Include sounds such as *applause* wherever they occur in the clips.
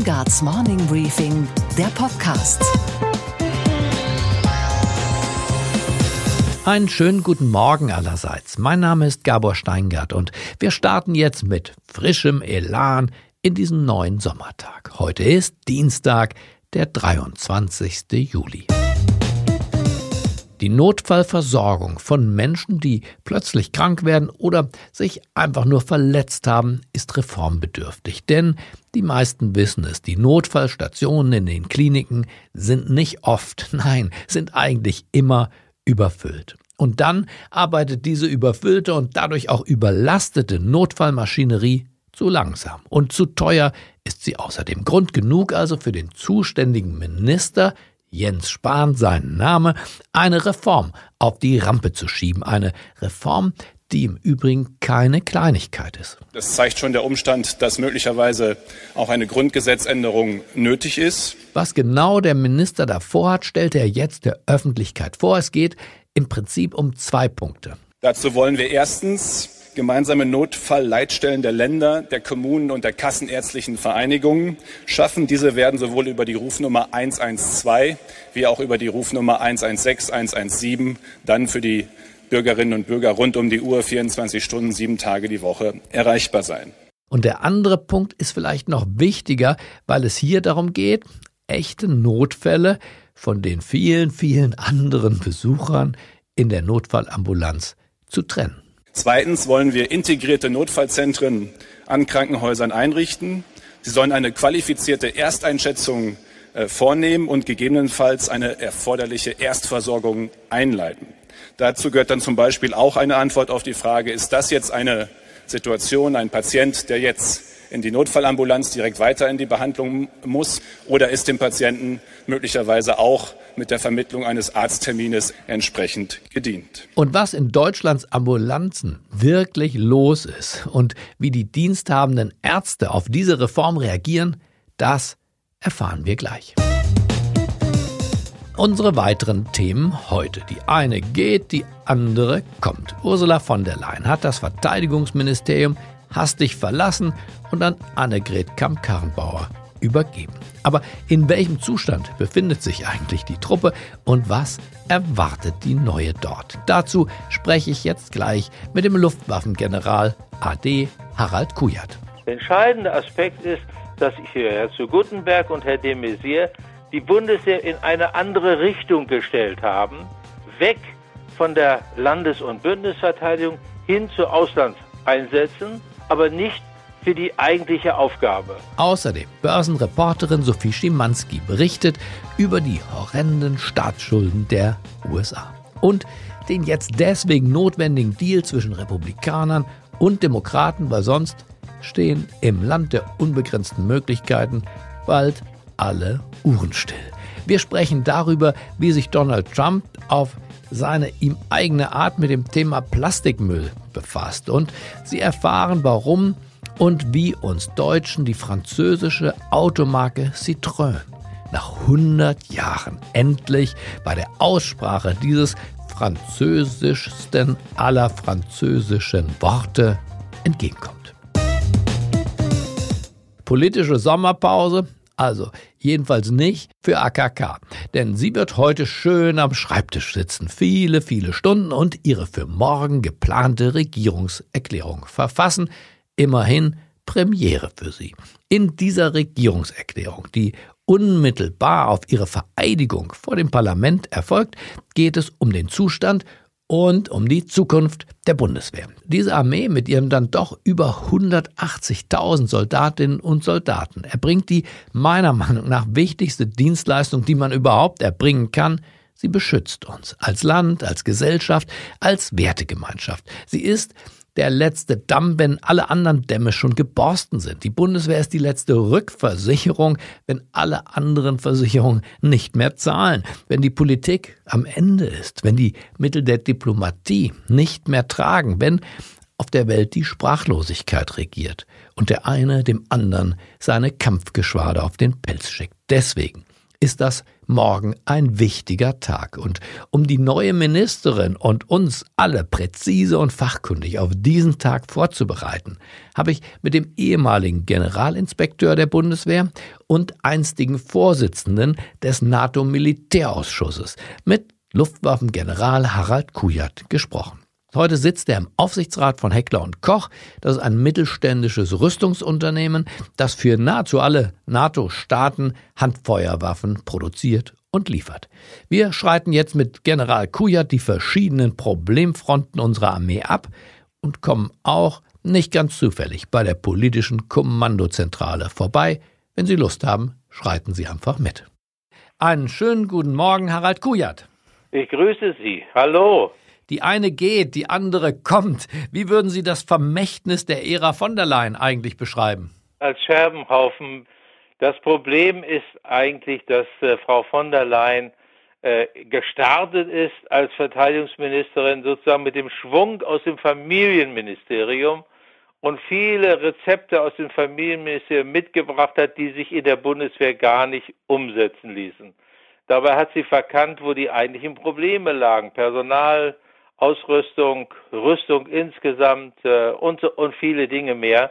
Steingarts Morning Briefing, der Podcast. Einen schönen guten Morgen allerseits. Mein Name ist Gabor Steingart und wir starten jetzt mit frischem Elan in diesen neuen Sommertag. Heute ist Dienstag, der 23. Juli. Die Notfallversorgung von Menschen, die plötzlich krank werden oder sich einfach nur verletzt haben, ist reformbedürftig. Denn die meisten wissen es, die Notfallstationen in den Kliniken sind nicht oft, *laughs* nein, sind eigentlich immer überfüllt. Und dann arbeitet diese überfüllte und dadurch auch überlastete Notfallmaschinerie zu langsam und zu teuer ist sie außerdem. Grund genug also für den zuständigen Minister, Jens Spahn sein Name, eine Reform auf die Rampe zu schieben. Eine Reform, die im Übrigen keine Kleinigkeit ist. Das zeigt schon der Umstand, dass möglicherweise auch eine Grundgesetzänderung nötig ist. Was genau der Minister davor hat, stellte er jetzt der Öffentlichkeit vor. Es geht im Prinzip um zwei Punkte. Dazu wollen wir erstens gemeinsame Notfallleitstellen der Länder, der Kommunen und der kassenärztlichen Vereinigungen schaffen. Diese werden sowohl über die Rufnummer 112 wie auch über die Rufnummer 116, 117 dann für die Bürgerinnen und Bürger rund um die Uhr 24 Stunden, sieben Tage die Woche erreichbar sein. Und der andere Punkt ist vielleicht noch wichtiger, weil es hier darum geht, echte Notfälle von den vielen, vielen anderen Besuchern in der Notfallambulanz zu trennen. Zweitens wollen wir integrierte Notfallzentren an Krankenhäusern einrichten. Sie sollen eine qualifizierte Ersteinschätzung äh, vornehmen und gegebenenfalls eine erforderliche Erstversorgung einleiten. Dazu gehört dann zum Beispiel auch eine Antwort auf die Frage, ist das jetzt eine Situation, ein Patient, der jetzt in die Notfallambulanz direkt weiter in die Behandlung muss oder ist dem Patienten möglicherweise auch mit der Vermittlung eines Arzttermines entsprechend gedient. Und was in Deutschlands Ambulanzen wirklich los ist und wie die diensthabenden Ärzte auf diese Reform reagieren, das erfahren wir gleich. Unsere weiteren Themen heute. Die eine geht, die andere kommt. Ursula von der Leyen hat das Verteidigungsministerium hastig verlassen und an Annegret Kamp-Karrenbauer übergeben. Aber in welchem Zustand befindet sich eigentlich die Truppe und was erwartet die neue dort? Dazu spreche ich jetzt gleich mit dem Luftwaffengeneral AD Harald Kujat. Der entscheidende Aspekt ist, dass hier Herr zu Guttenberg und Herr de Maizière die Bundeswehr in eine andere Richtung gestellt haben, weg von der Landes- und Bündnisverteidigung hin zu Auslandseinsätzen aber nicht für die eigentliche Aufgabe. Außerdem Börsenreporterin Sophie Schimanski berichtet über die horrenden Staatsschulden der USA und den jetzt deswegen notwendigen Deal zwischen Republikanern und Demokraten, weil sonst stehen im Land der unbegrenzten Möglichkeiten bald alle Uhren still. Wir sprechen darüber, wie sich Donald Trump auf seine ihm eigene Art mit dem Thema Plastikmüll befasst. Und Sie erfahren, warum und wie uns Deutschen die französische Automarke Citroën nach 100 Jahren endlich bei der Aussprache dieses französischsten aller französischen Worte entgegenkommt. Politische Sommerpause also jedenfalls nicht für AKK, denn sie wird heute schön am Schreibtisch sitzen, viele, viele Stunden und ihre für morgen geplante Regierungserklärung verfassen. Immerhin Premiere für sie. In dieser Regierungserklärung, die unmittelbar auf ihre Vereidigung vor dem Parlament erfolgt, geht es um den Zustand und um die Zukunft der Bundeswehr. Diese Armee mit ihren dann doch über 180.000 Soldatinnen und Soldaten erbringt die meiner Meinung nach wichtigste Dienstleistung, die man überhaupt erbringen kann. Sie beschützt uns als Land, als Gesellschaft, als Wertegemeinschaft. Sie ist der letzte Damm, wenn alle anderen Dämme schon geborsten sind. Die Bundeswehr ist die letzte Rückversicherung, wenn alle anderen Versicherungen nicht mehr zahlen. Wenn die Politik am Ende ist, wenn die Mittel der Diplomatie nicht mehr tragen, wenn auf der Welt die Sprachlosigkeit regiert und der eine dem anderen seine Kampfgeschwader auf den Pelz schickt. Deswegen ist das morgen ein wichtiger Tag. Und um die neue Ministerin und uns alle präzise und fachkundig auf diesen Tag vorzubereiten, habe ich mit dem ehemaligen Generalinspekteur der Bundeswehr und einstigen Vorsitzenden des NATO-Militärausschusses mit Luftwaffengeneral Harald Kujat gesprochen. Heute sitzt er im Aufsichtsrat von Heckler und Koch. Das ist ein mittelständisches Rüstungsunternehmen, das für nahezu alle NATO-Staaten Handfeuerwaffen produziert und liefert. Wir schreiten jetzt mit General Kujat die verschiedenen Problemfronten unserer Armee ab und kommen auch nicht ganz zufällig bei der politischen Kommandozentrale vorbei. Wenn Sie Lust haben, schreiten Sie einfach mit. Einen schönen guten Morgen, Harald Kujat. Ich grüße Sie. Hallo. Die eine geht, die andere kommt. Wie würden Sie das Vermächtnis der Ära von der Leyen eigentlich beschreiben? Als Scherbenhaufen. Das Problem ist eigentlich, dass äh, Frau von der Leyen äh, gestartet ist als Verteidigungsministerin sozusagen mit dem Schwung aus dem Familienministerium und viele Rezepte aus dem Familienministerium mitgebracht hat, die sich in der Bundeswehr gar nicht umsetzen ließen. Dabei hat sie verkannt, wo die eigentlichen Probleme lagen. Personal, Ausrüstung, Rüstung insgesamt äh, und, und viele Dinge mehr.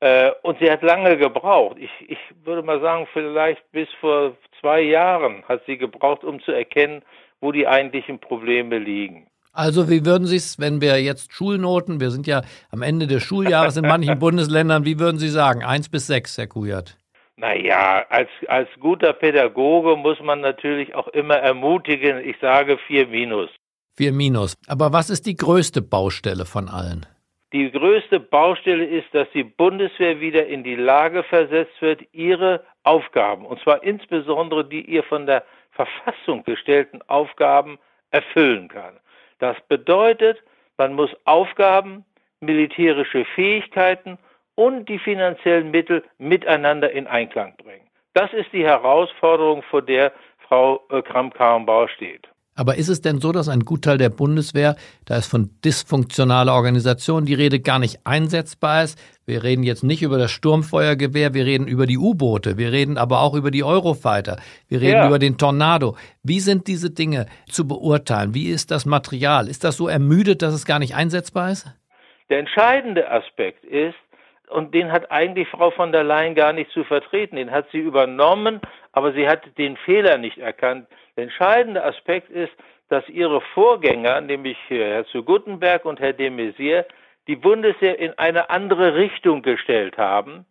Äh, und sie hat lange gebraucht. Ich, ich würde mal sagen, vielleicht bis vor zwei Jahren hat sie gebraucht, um zu erkennen, wo die eigentlichen Probleme liegen. Also wie würden Sie es, wenn wir jetzt Schulnoten, wir sind ja am Ende des Schuljahres in manchen *laughs* Bundesländern, wie würden Sie sagen? Eins bis sechs, Herr Kujat? Naja, als, als guter Pädagoge muss man natürlich auch immer ermutigen. Ich sage vier minus. Vier Minus. Aber was ist die größte Baustelle von allen? Die größte Baustelle ist, dass die Bundeswehr wieder in die Lage versetzt wird, ihre Aufgaben, und zwar insbesondere die ihr von der Verfassung gestellten Aufgaben, erfüllen kann. Das bedeutet, man muss Aufgaben, militärische Fähigkeiten und die finanziellen Mittel miteinander in Einklang bringen. Das ist die Herausforderung, vor der Frau äh, Kramp-Karrenbauer steht. Aber ist es denn so, dass ein Gutteil der Bundeswehr, da ist von dysfunktionaler Organisation die Rede gar nicht einsetzbar ist? Wir reden jetzt nicht über das Sturmfeuergewehr, wir reden über die U-Boote, wir reden aber auch über die Eurofighter, wir reden ja. über den Tornado. Wie sind diese Dinge zu beurteilen? Wie ist das Material? Ist das so ermüdet, dass es gar nicht einsetzbar ist? Der entscheidende Aspekt ist, und den hat eigentlich Frau von der Leyen gar nicht zu vertreten. Den hat sie übernommen, aber sie hat den Fehler nicht erkannt. Der entscheidende Aspekt ist, dass ihre Vorgänger, nämlich Herr zu Guttenberg und Herr de Maizière, die Bundeswehr in eine andere Richtung gestellt haben,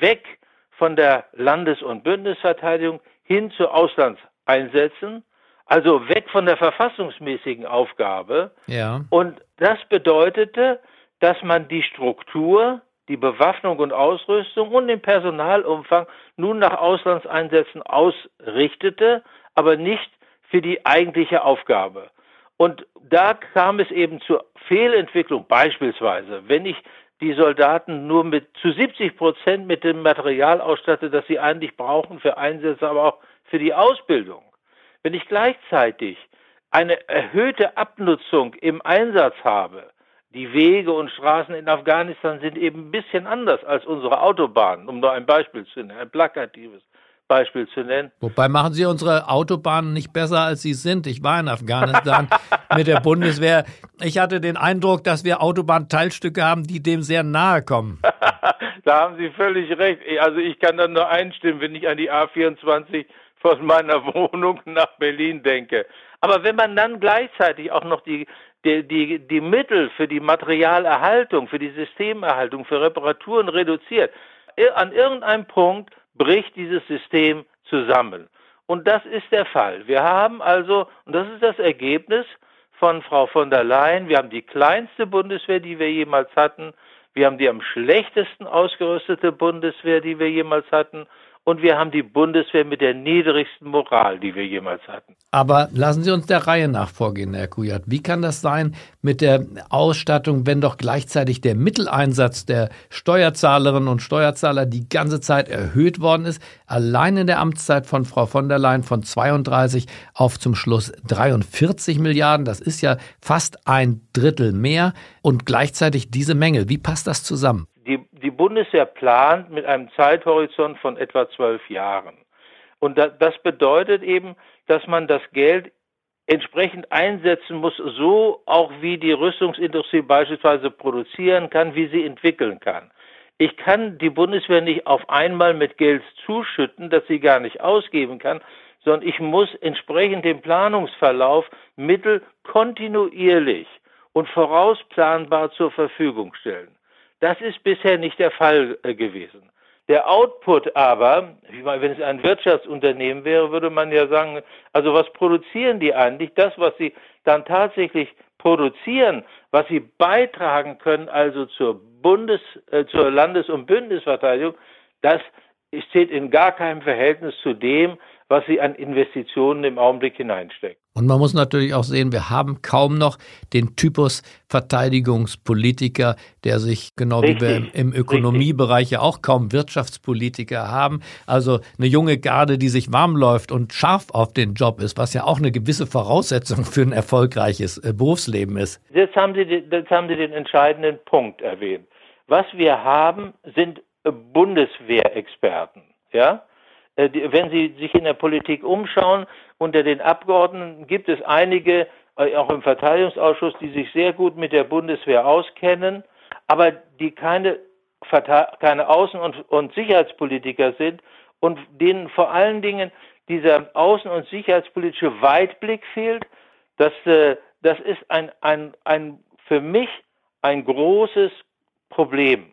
weg von der Landes- und Bündnisverteidigung hin zu Auslandseinsätzen, also weg von der verfassungsmäßigen Aufgabe. Ja. Und das bedeutete, dass man die Struktur, die Bewaffnung und Ausrüstung und den Personalumfang nun nach Auslandseinsätzen ausrichtete aber nicht für die eigentliche Aufgabe. Und da kam es eben zur Fehlentwicklung, beispielsweise, wenn ich die Soldaten nur mit zu 70 Prozent mit dem Material ausstatte, das sie eigentlich brauchen für Einsätze, aber auch für die Ausbildung. Wenn ich gleichzeitig eine erhöhte Abnutzung im Einsatz habe, die Wege und Straßen in Afghanistan sind eben ein bisschen anders als unsere Autobahnen, um nur ein Beispiel zu nennen, ein plakatives. Beispiel zu nennen. Wobei machen Sie unsere Autobahnen nicht besser, als sie sind. Ich war in Afghanistan *laughs* mit der Bundeswehr. Ich hatte den Eindruck, dass wir Autobahnteilstücke haben, die dem sehr nahe kommen. *laughs* da haben Sie völlig recht. Also ich kann dann nur einstimmen, wenn ich an die A24 von meiner *laughs* Wohnung nach Berlin denke. Aber wenn man dann gleichzeitig auch noch die, die, die, die Mittel für die Materialerhaltung, für die Systemerhaltung, für Reparaturen reduziert, an irgendeinem Punkt bricht dieses System zusammen. Und das ist der Fall. Wir haben also, und das ist das Ergebnis von Frau von der Leyen, wir haben die kleinste Bundeswehr, die wir jemals hatten, wir haben die am schlechtesten ausgerüstete Bundeswehr, die wir jemals hatten, und wir haben die Bundeswehr mit der niedrigsten Moral, die wir jemals hatten. Aber lassen Sie uns der Reihe nach vorgehen, Herr Kujat. Wie kann das sein mit der Ausstattung, wenn doch gleichzeitig der Mitteleinsatz der Steuerzahlerinnen und Steuerzahler die ganze Zeit erhöht worden ist? Allein in der Amtszeit von Frau von der Leyen von 32 auf zum Schluss 43 Milliarden. Das ist ja fast ein Drittel mehr und gleichzeitig diese Menge. Wie passt das zusammen? die, die Bundeswehr plant mit einem Zeithorizont von etwa zwölf Jahren. Und das bedeutet eben, dass man das Geld entsprechend einsetzen muss, so auch wie die Rüstungsindustrie beispielsweise produzieren kann, wie sie entwickeln kann. Ich kann die Bundeswehr nicht auf einmal mit Geld zuschütten, das sie gar nicht ausgeben kann, sondern ich muss entsprechend dem Planungsverlauf Mittel kontinuierlich und vorausplanbar zur Verfügung stellen. Das ist bisher nicht der Fall äh, gewesen. Der Output aber, meine, wenn es ein Wirtschaftsunternehmen wäre, würde man ja sagen, also was produzieren die eigentlich? Das, was sie dann tatsächlich produzieren, was sie beitragen können, also zur Bundes-, äh, zur Landes- und Bündnisverteidigung, das steht in gar keinem Verhältnis zu dem, was sie an Investitionen im Augenblick hineinsteckt. Und man muss natürlich auch sehen, wir haben kaum noch den Typus Verteidigungspolitiker, der sich, genau richtig, wie wir im, Ökonomiebereich ja auch kaum Wirtschaftspolitiker haben, also eine junge Garde, die sich warm läuft und scharf auf den Job ist, was ja auch eine gewisse Voraussetzung für ein erfolgreiches äh, Berufsleben ist. Jetzt haben Sie, jetzt haben Sie den entscheidenden Punkt erwähnt. Was wir haben, sind Bundeswehrexperten. Ja? Äh, wenn Sie sich in der Politik umschauen, unter den Abgeordneten gibt es einige, äh, auch im Verteidigungsausschuss, die sich sehr gut mit der Bundeswehr auskennen, aber die keine, keine Außen- und, und Sicherheitspolitiker sind und denen vor allen Dingen dieser außen- und sicherheitspolitische Weitblick fehlt. Das, äh, das ist ein, ein, ein, für mich ein großes Problem,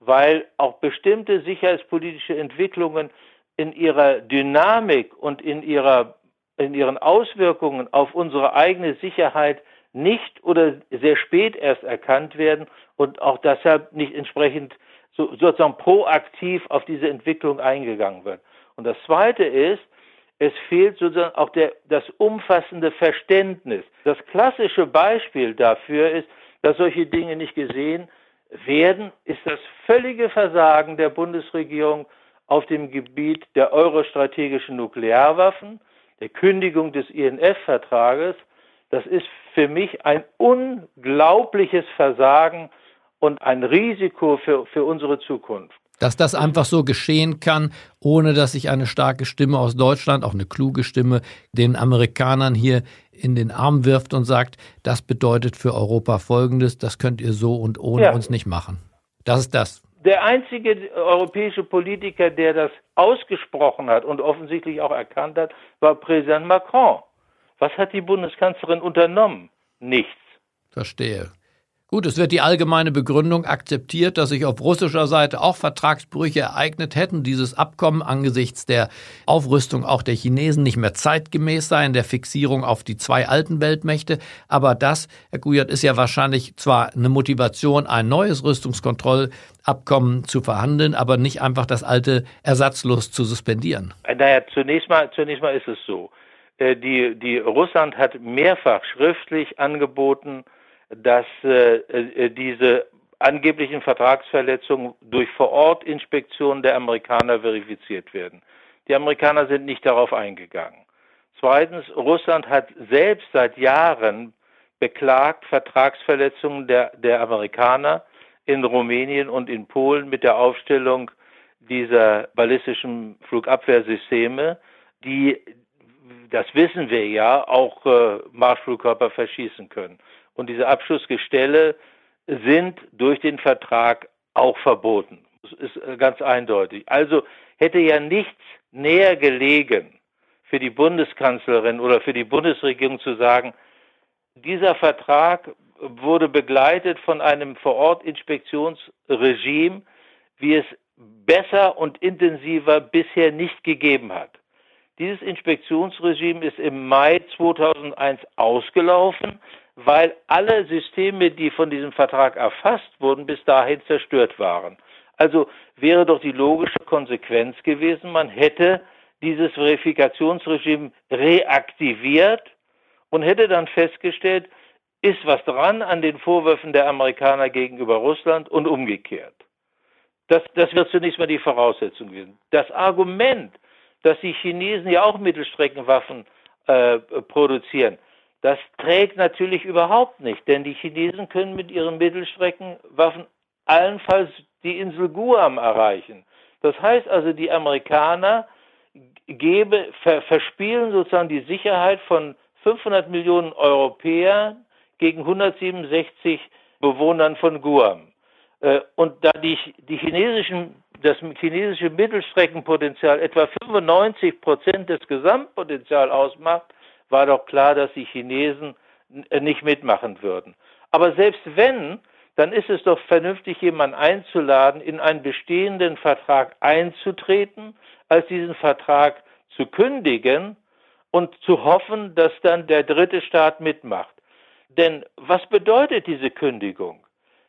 weil auch bestimmte sicherheitspolitische Entwicklungen in ihrer Dynamik und in, ihrer, in ihren Auswirkungen auf unsere eigene Sicherheit nicht oder sehr spät erst erkannt werden und auch deshalb nicht entsprechend so, sozusagen proaktiv auf diese Entwicklung eingegangen wird. Und das Zweite ist, es fehlt sozusagen auch der, das umfassende Verständnis. Das klassische Beispiel dafür ist, dass solche Dinge nicht gesehen werden, ist das völlige Versagen der Bundesregierung auf dem Gebiet der eurostrategischen Nuklearwaffen, der Kündigung des INF-Vertrages, das ist für mich ein unglaubliches Versagen und ein Risiko für, für unsere Zukunft. Dass das einfach so geschehen kann, ohne dass sich eine starke Stimme aus Deutschland, auch eine kluge Stimme, den Amerikanern hier in den Arm wirft und sagt, das bedeutet für Europa Folgendes, das könnt ihr so und ohne ja. uns nicht machen. Das ist das der einzige europäische Politiker, der das ausgesprochen hat und offensichtlich auch erkannt hat, war Präsident Macron. Was hat die Bundeskanzlerin unternommen? Nichts. Verstehe. Gut, es wird die allgemeine Begründung akzeptiert, dass sich auf russischer Seite auch Vertragsbrüche ereignet hätten. Dieses Abkommen angesichts der Aufrüstung auch der Chinesen nicht mehr zeitgemäß sei in der Fixierung auf die zwei alten Weltmächte. Aber das, Herr Guyot, ist ja wahrscheinlich zwar eine Motivation, ein neues Rüstungskontrollabkommen zu verhandeln, aber nicht einfach das alte ersatzlos zu suspendieren. Naja, zunächst mal, zunächst mal ist es so. Äh, die, die Russland hat mehrfach schriftlich angeboten, dass äh, äh, diese angeblichen Vertragsverletzungen durch Vorortinspektionen der Amerikaner verifiziert werden. Die Amerikaner sind nicht darauf eingegangen. Zweitens, Russland hat selbst seit Jahren beklagt Vertragsverletzungen der, der Amerikaner in Rumänien und in Polen mit der Aufstellung dieser ballistischen Flugabwehrsysteme, die, das wissen wir ja, auch äh, Marschflugkörper verschießen können und diese Abschussgestelle sind durch den Vertrag auch verboten. Das ist äh, ganz eindeutig. Also hätte ja nichts näher gelegen für die Bundeskanzlerin oder für die Bundesregierung zu sagen, dieser Vertrag wurde begleitet von einem Vorortinspektionsregime, wie es besser und intensiver bisher nicht gegeben hat. Dieses Inspektionsregime ist im Mai 2001 ausgelaufen weil alle Systeme, die von diesem Vertrag erfasst wurden, bis dahin zerstört waren. Also wäre doch die logische Konsequenz gewesen, man hätte dieses Verifikationsregime reaktiviert und hätte dann festgestellt, ist was dran an den Vorwürfen der Amerikaner gegenüber Russland und umgekehrt. Das, das wird zunächst mal die Voraussetzung gewesen. Das Argument, dass die Chinesen ja auch Mittelstreckenwaffen äh, produzieren, das trägt natürlich überhaupt nicht, denn die Chinesen können mit ihren Mittelstreckenwaffen allenfalls die Insel Guam erreichen. Das heißt also, die Amerikaner gebe, ver, verspielen sozusagen die Sicherheit von 500 Millionen Europäern gegen 167 Bewohnern von Guam. Äh, und da die, die chinesischen, das chinesische Mittelstreckenpotenzial etwa 95 Prozent des Gesamtpotenzials ausmacht, war doch klar, dass die Chinesen nicht mitmachen würden. Aber selbst wenn, dann ist es doch vernünftig, jemanden einzuladen, in einen bestehenden Vertrag einzutreten, als diesen Vertrag zu kündigen und zu hoffen, dass dann der dritte Staat mitmacht. Denn was bedeutet diese Kündigung?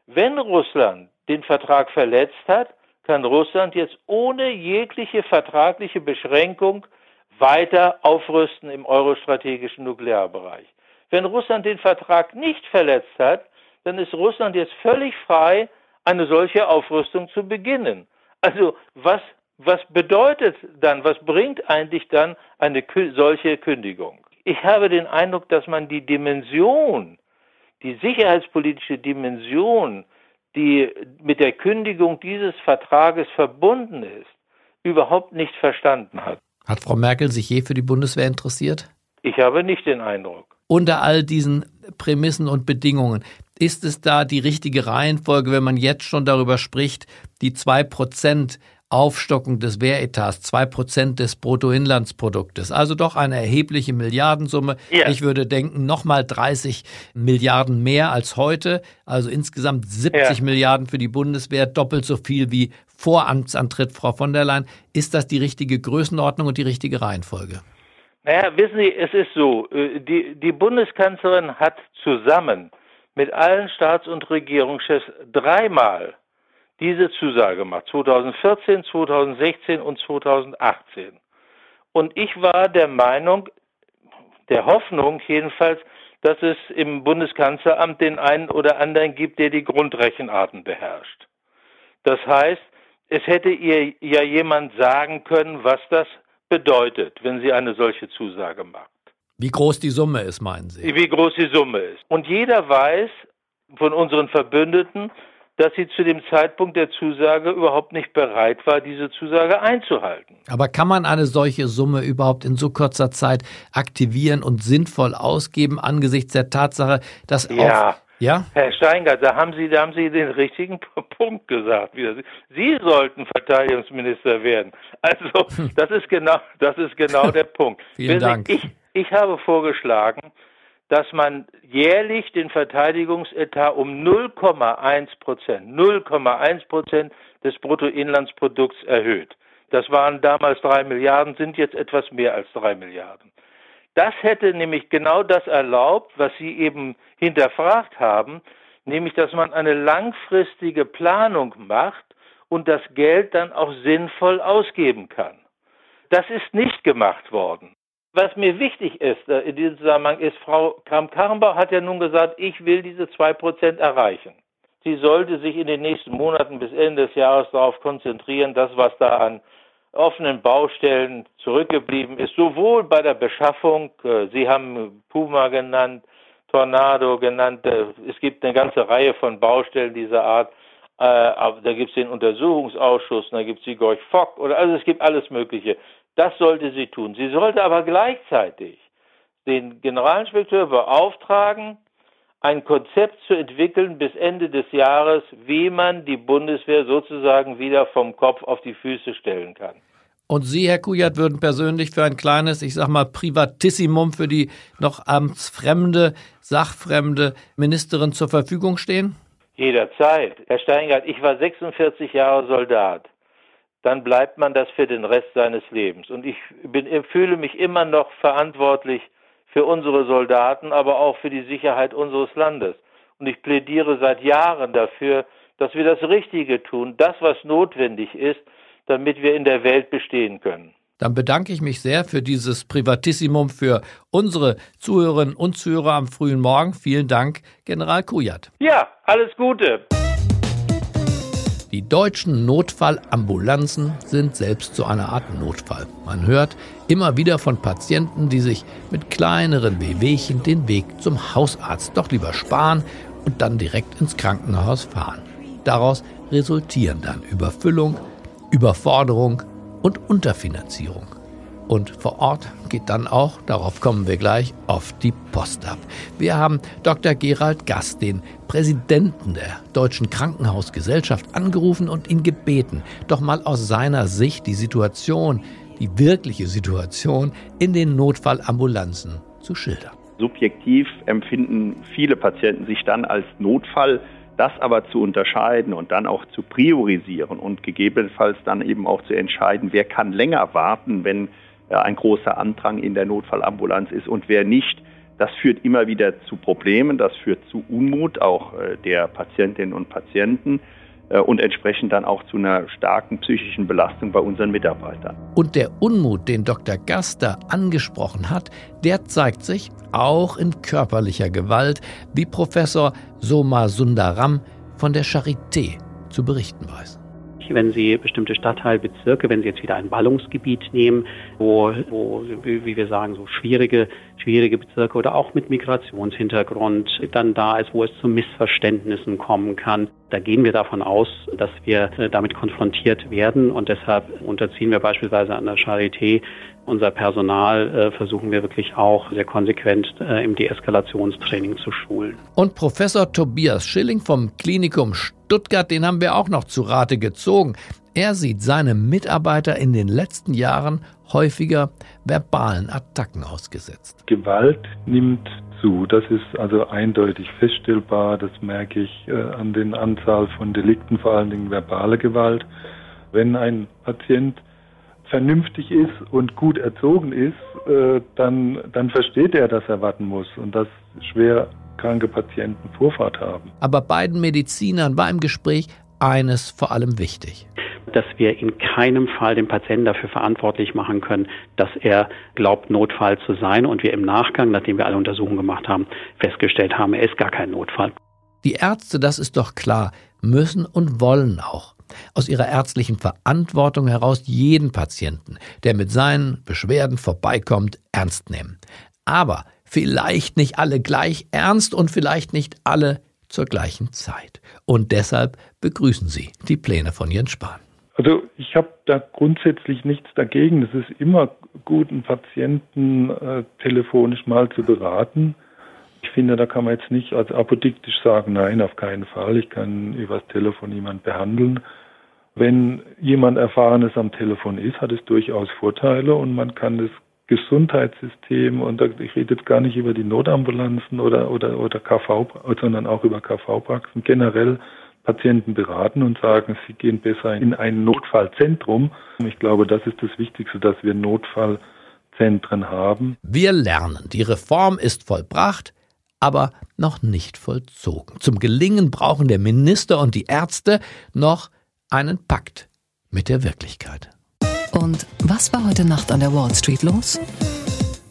Wenn Russland den Vertrag verletzt hat, kann Russland jetzt ohne jegliche vertragliche Beschränkung weiter aufrüsten im eurostrategischen Nuklearbereich. Wenn Russland den Vertrag nicht verletzt hat, dann ist Russland jetzt völlig frei, eine solche Aufrüstung zu beginnen. Also was, was bedeutet dann, was bringt eigentlich dann eine solche Kündigung? Ich habe den Eindruck, dass man die Dimension, die sicherheitspolitische Dimension, die mit der Kündigung dieses Vertrages verbunden ist, überhaupt nicht verstanden hat. Hat Frau Merkel sich je für die Bundeswehr interessiert? Ich habe nicht den Eindruck. Unter all diesen Prämissen und Bedingungen, ist es da die richtige Reihenfolge, wenn man jetzt schon darüber spricht, die zwei Prozent Aufstockung des Wehretats, zwei Prozent des Bruttoinlandsproduktes, also doch eine erhebliche Milliardensumme. Ja. Ich würde denken, nochmal 30 Milliarden mehr als heute, also insgesamt 70 ja. Milliarden für die Bundeswehr, doppelt so viel wie vor Amtsantritt Frau von der Leyen. Ist das die richtige Größenordnung und die richtige Reihenfolge? Naja, wissen Sie, es ist so, äh, die, die Bundeskanzlerin hat zusammen mit allen Staats- und Regierungschefs dreimal diese Zusage gemacht. 2014, 2016 und 2018. Und ich war der Meinung, der Hoffnung jedenfalls, dass es im Bundeskanzleramt den einen oder anderen gibt, der die Grundrechenarten beherrscht. Das heißt, es hätte ihr ja jemand sagen können, was das bedeutet, wenn sie eine solche Zusage macht. Wie groß die Summe ist, meinen Sie? Wie groß die Summe ist. Und jeder weiß von unseren Verbündeten, dass sie zu dem Zeitpunkt der Zusage überhaupt nicht bereit war, diese Zusage einzuhalten. Aber kann man eine solche Summe überhaupt in so kurzer Zeit aktivieren und sinnvoll ausgeben angesichts der Tatsache, dass ja. Auf ja? Herr Steingart, da haben Sie, da haben Sie den richtigen Punkt gesagt. Sie sollten Verteidigungsminister werden. Also, hm. das ist genau, das ist genau der *laughs* Punkt. Vielen Dank. Ich, ich habe vorgeschlagen, dass man jährlich den Verteidigungsetat um 0,1 Prozent, 0,1 Prozent des Bruttoinlandsprodukts erhöht. Das waren damals drei Milliarden, sind jetzt etwas mehr als drei Milliarden. Das hätte nämlich genau das erlaubt, was Sie eben hinterfragt haben, nämlich dass man eine langfristige Planung macht und das Geld dann auch sinnvoll ausgeben kann. Das ist nicht gemacht worden. Was mir wichtig ist äh, in diesem Zusammenhang ist, Frau Kramp-Karrenbauch hat ja nun gesagt, ich will diese zwei Prozent erreichen. Sie sollte sich in den nächsten Monaten bis Ende des Jahres darauf konzentrieren, das, was da an offenen Baustellen zurückgeblieben ist, sowohl bei der Beschaffung, äh, Sie haben Puma genannt, Tornado genannt, äh, es gibt eine ganze Reihe von Baustellen dieser Art, da gibt es den Untersuchungsausschuss, da gibt es die Gorch Fock, oder also es gibt alles Mögliche. Das sollte sie tun. Sie sollte aber gleichzeitig den Generalinspekteur beauftragen, ein Konzept zu entwickeln bis Ende des Jahres, wie man die Bundeswehr sozusagen wieder vom Kopf auf die Füße stellen kann. Und Sie, Herr Kujat, würden persönlich für ein kleines, ich sag mal, Privatissimum für die noch amtsfremde, sachfremde Ministerin zur Verfügung stehen? Jederzeit. Herr Steingart, ich war 46 Jahre Soldat dann bleibt man das für den Rest seines Lebens. Und ich bin, fühle mich immer noch verantwortlich für unsere Soldaten, aber auch für die Sicherheit unseres Landes. Und ich plädiere seit Jahren dafür, dass wir das Richtige tun, das, was notwendig ist, damit wir in der Welt bestehen können. Dann bedanke ich mich sehr für dieses Privatissimum für unsere Zuhörerinnen und Zuhörer am frühen Morgen. Vielen Dank, General Kujat. Ja, alles Gute. Die deutschen Notfallambulanzen sind selbst so eine Art Notfall. Man hört immer wieder von Patienten, die sich mit kleineren Wehwehchen den Weg zum Hausarzt doch lieber sparen und dann direkt ins Krankenhaus fahren. Daraus resultieren dann Überfüllung, Überforderung und Unterfinanzierung. Und vor Ort geht dann auch, darauf kommen wir gleich, oft die Post ab. Wir haben Dr. Gerald Gast, den Präsidenten der Deutschen Krankenhausgesellschaft, angerufen und ihn gebeten, doch mal aus seiner Sicht die Situation, die wirkliche Situation in den Notfallambulanzen zu schildern. Subjektiv empfinden viele Patienten sich dann als Notfall das aber zu unterscheiden und dann auch zu priorisieren und gegebenenfalls dann eben auch zu entscheiden, wer kann länger warten, wenn ein großer Andrang in der Notfallambulanz ist und wer nicht. Das führt immer wieder zu Problemen, das führt zu Unmut auch äh, der Patientinnen und Patienten äh, und entsprechend dann auch zu einer starken psychischen Belastung bei unseren Mitarbeitern. Und der Unmut, den Dr. Gaster angesprochen hat, der zeigt sich auch in körperlicher Gewalt, wie Professor Soma Sundaram von der Charité zu berichten weiß wenn Sie bestimmte Stadtteilbezirke, wenn Sie jetzt wieder ein Ballungsgebiet nehmen, wo, wo wie wir sagen, so schwierige, schwierige Bezirke oder auch mit Migrationshintergrund dann da ist, wo es zu Missverständnissen kommen kann. Da gehen wir davon aus, dass wir äh, damit konfrontiert werden und deshalb unterziehen wir beispielsweise an der Charité unser Personal äh, versuchen wir wirklich auch sehr konsequent äh, im Deeskalationstraining zu schulen. Und Professor Tobias Schilling vom Klinikum Stuttgart, den haben wir auch noch zu Rate gezogen. Er sieht seine Mitarbeiter in den letzten Jahren häufiger verbalen Attacken ausgesetzt. Gewalt nimmt zu. Das ist also eindeutig feststellbar. Das merke ich äh, an den Anzahl von Delikten, vor allen Dingen verbale Gewalt. Wenn ein Patient vernünftig ist und gut erzogen ist, äh, dann, dann versteht er, dass er warten muss und dass schwer kranke Patienten Vorfahrt haben. Aber beiden Medizinern war im Gespräch eines vor allem wichtig. Dass wir in keinem Fall den Patienten dafür verantwortlich machen können, dass er glaubt, Notfall zu sein und wir im Nachgang, nachdem wir alle Untersuchungen gemacht haben, festgestellt haben, er ist gar kein Notfall. Die Ärzte, das ist doch klar, müssen und wollen auch aus ihrer ärztlichen Verantwortung heraus jeden Patienten, der mit seinen Beschwerden vorbeikommt, ernst nehmen. Aber vielleicht nicht alle gleich ernst und vielleicht nicht alle zur gleichen Zeit. Und deshalb begrüßen Sie die Pläne von Jens Spahn. Also ich habe da grundsätzlich nichts dagegen. Es ist immer gut, einen Patienten äh, telefonisch mal zu beraten. Ich finde, da kann man jetzt nicht als apodiktisch sagen, nein, auf keinen Fall. Ich kann übers Telefon jemand behandeln. Wenn jemand Erfahrenes am Telefon ist, hat es durchaus Vorteile und man kann das Gesundheitssystem, und ich rede jetzt gar nicht über die Notambulanzen oder, oder, oder KV, sondern auch über KV-Praxen, generell Patienten beraten und sagen, sie gehen besser in ein Notfallzentrum. Ich glaube, das ist das Wichtigste, dass wir Notfallzentren haben. Wir lernen, die Reform ist vollbracht, aber noch nicht vollzogen. Zum Gelingen brauchen der Minister und die Ärzte noch einen Pakt mit der Wirklichkeit. Und was war heute Nacht an der Wall Street los?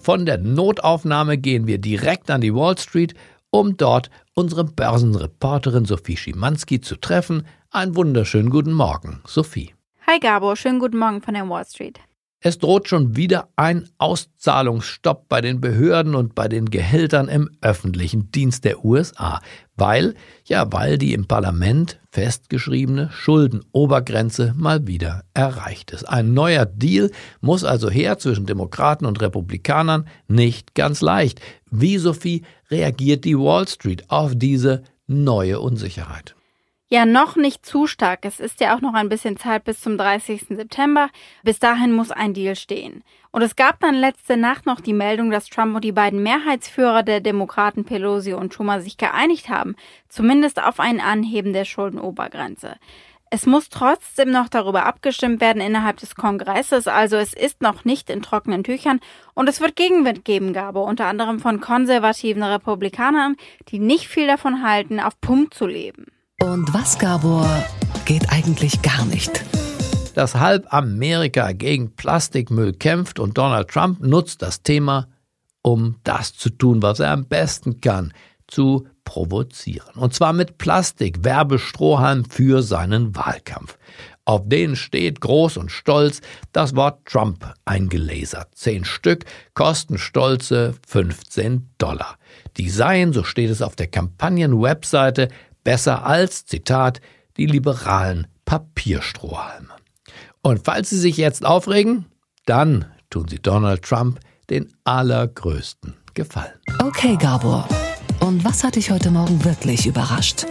Von der Notaufnahme gehen wir direkt an die Wall Street, um dort unsere Börsenreporterin Sophie Schimanski zu treffen. Einen wunderschönen guten Morgen, Sophie. Hi Gabo, schönen guten Morgen von der Wall Street. Es droht schon wieder ein Auszahlungsstopp bei den Behörden und bei den Gehältern im öffentlichen Dienst der USA, weil, ja, weil die im Parlament festgeschriebene Schuldenobergrenze mal wieder erreicht ist. Ein neuer Deal muss also her zwischen Demokraten und Republikanern, nicht ganz leicht. Wie, Sophie, reagiert die Wall Street auf diese neue Unsicherheit? Ja, noch nicht zu stark. Es ist ja auch noch ein bisschen Zeit bis zum 30. September. Bis dahin muss ein Deal stehen. Und es gab dann letzte Nacht noch die Meldung, dass Trump und die beiden Mehrheitsführer der Demokraten Pelosi und Schumer sich geeinigt haben, zumindest auf ein Anheben der Schuldenobergrenze. Es muss trotzdem noch darüber abgestimmt werden innerhalb des Kongresses, also es ist noch nicht in trockenen Tüchern und es wird Gegenwind geben, Gabe, unter anderem von konservativen Republikanern, die nicht viel davon halten, auf Pump zu leben. Und was, Gabor, geht eigentlich gar nicht? Dass halb Amerika gegen Plastikmüll kämpft und Donald Trump nutzt das Thema, um das zu tun, was er am besten kann, zu provozieren. Und zwar mit Plastik, Werbestrohhalm für seinen Wahlkampf. Auf denen steht groß und stolz das Wort Trump eingelasert. Zehn Stück kosten stolze 15 Dollar. Die seien, so steht es auf der Kampagnen-Webseite, besser als, Zitat, die liberalen Papierstrohhalme. Und falls Sie sich jetzt aufregen, dann tun Sie Donald Trump den allergrößten Gefallen. Okay, Gabor. Und was hat dich heute Morgen wirklich überrascht?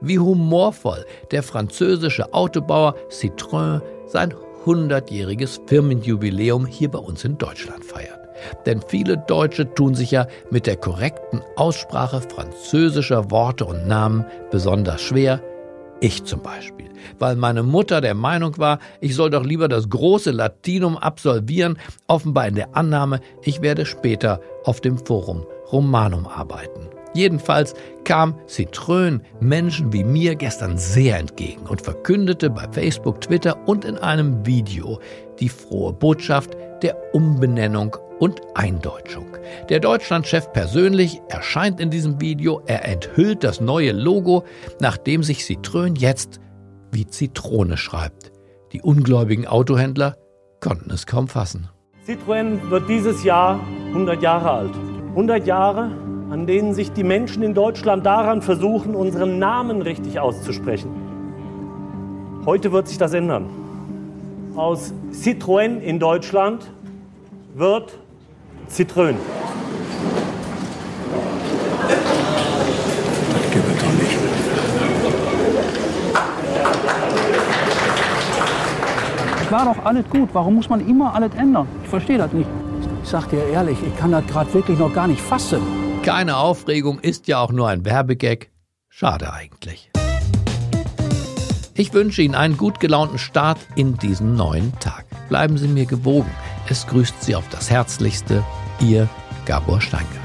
Wie humorvoll der französische Autobauer Citroën sein 100-jähriges Firmenjubiläum hier bei uns in Deutschland feiert. Denn viele Deutsche tun sich ja mit der korrekten Aussprache französischer Worte und Namen besonders schwer. Ich zum Beispiel, weil meine Mutter der Meinung war, ich soll doch lieber das große Latinum absolvieren, offenbar in der Annahme, ich werde später auf dem Forum Romanum arbeiten. Jedenfalls kam Citroën Menschen wie mir gestern sehr entgegen und verkündete bei Facebook, Twitter und in einem Video die frohe Botschaft der Umbenennung und Eindeutschung. Der Deutschlandchef persönlich erscheint in diesem Video, er enthüllt das neue Logo, nachdem sich Citroën jetzt wie Zitrone schreibt. Die ungläubigen Autohändler konnten es kaum fassen. Citroën wird dieses Jahr 100 Jahre alt. 100 Jahre an denen sich die Menschen in Deutschland daran versuchen, unseren Namen richtig auszusprechen. Heute wird sich das ändern. Aus Citroën in Deutschland wird Citroën. Es war doch alles gut. Warum muss man immer alles ändern? Ich verstehe das nicht. Ich sag dir ehrlich, ich kann das gerade wirklich noch gar nicht fassen. Keine Aufregung ist ja auch nur ein Werbegag. Schade eigentlich. Ich wünsche Ihnen einen gut gelaunten Start in diesen neuen Tag. Bleiben Sie mir gewogen. Es grüßt Sie auf das Herzlichste, Ihr Gabor Steingart.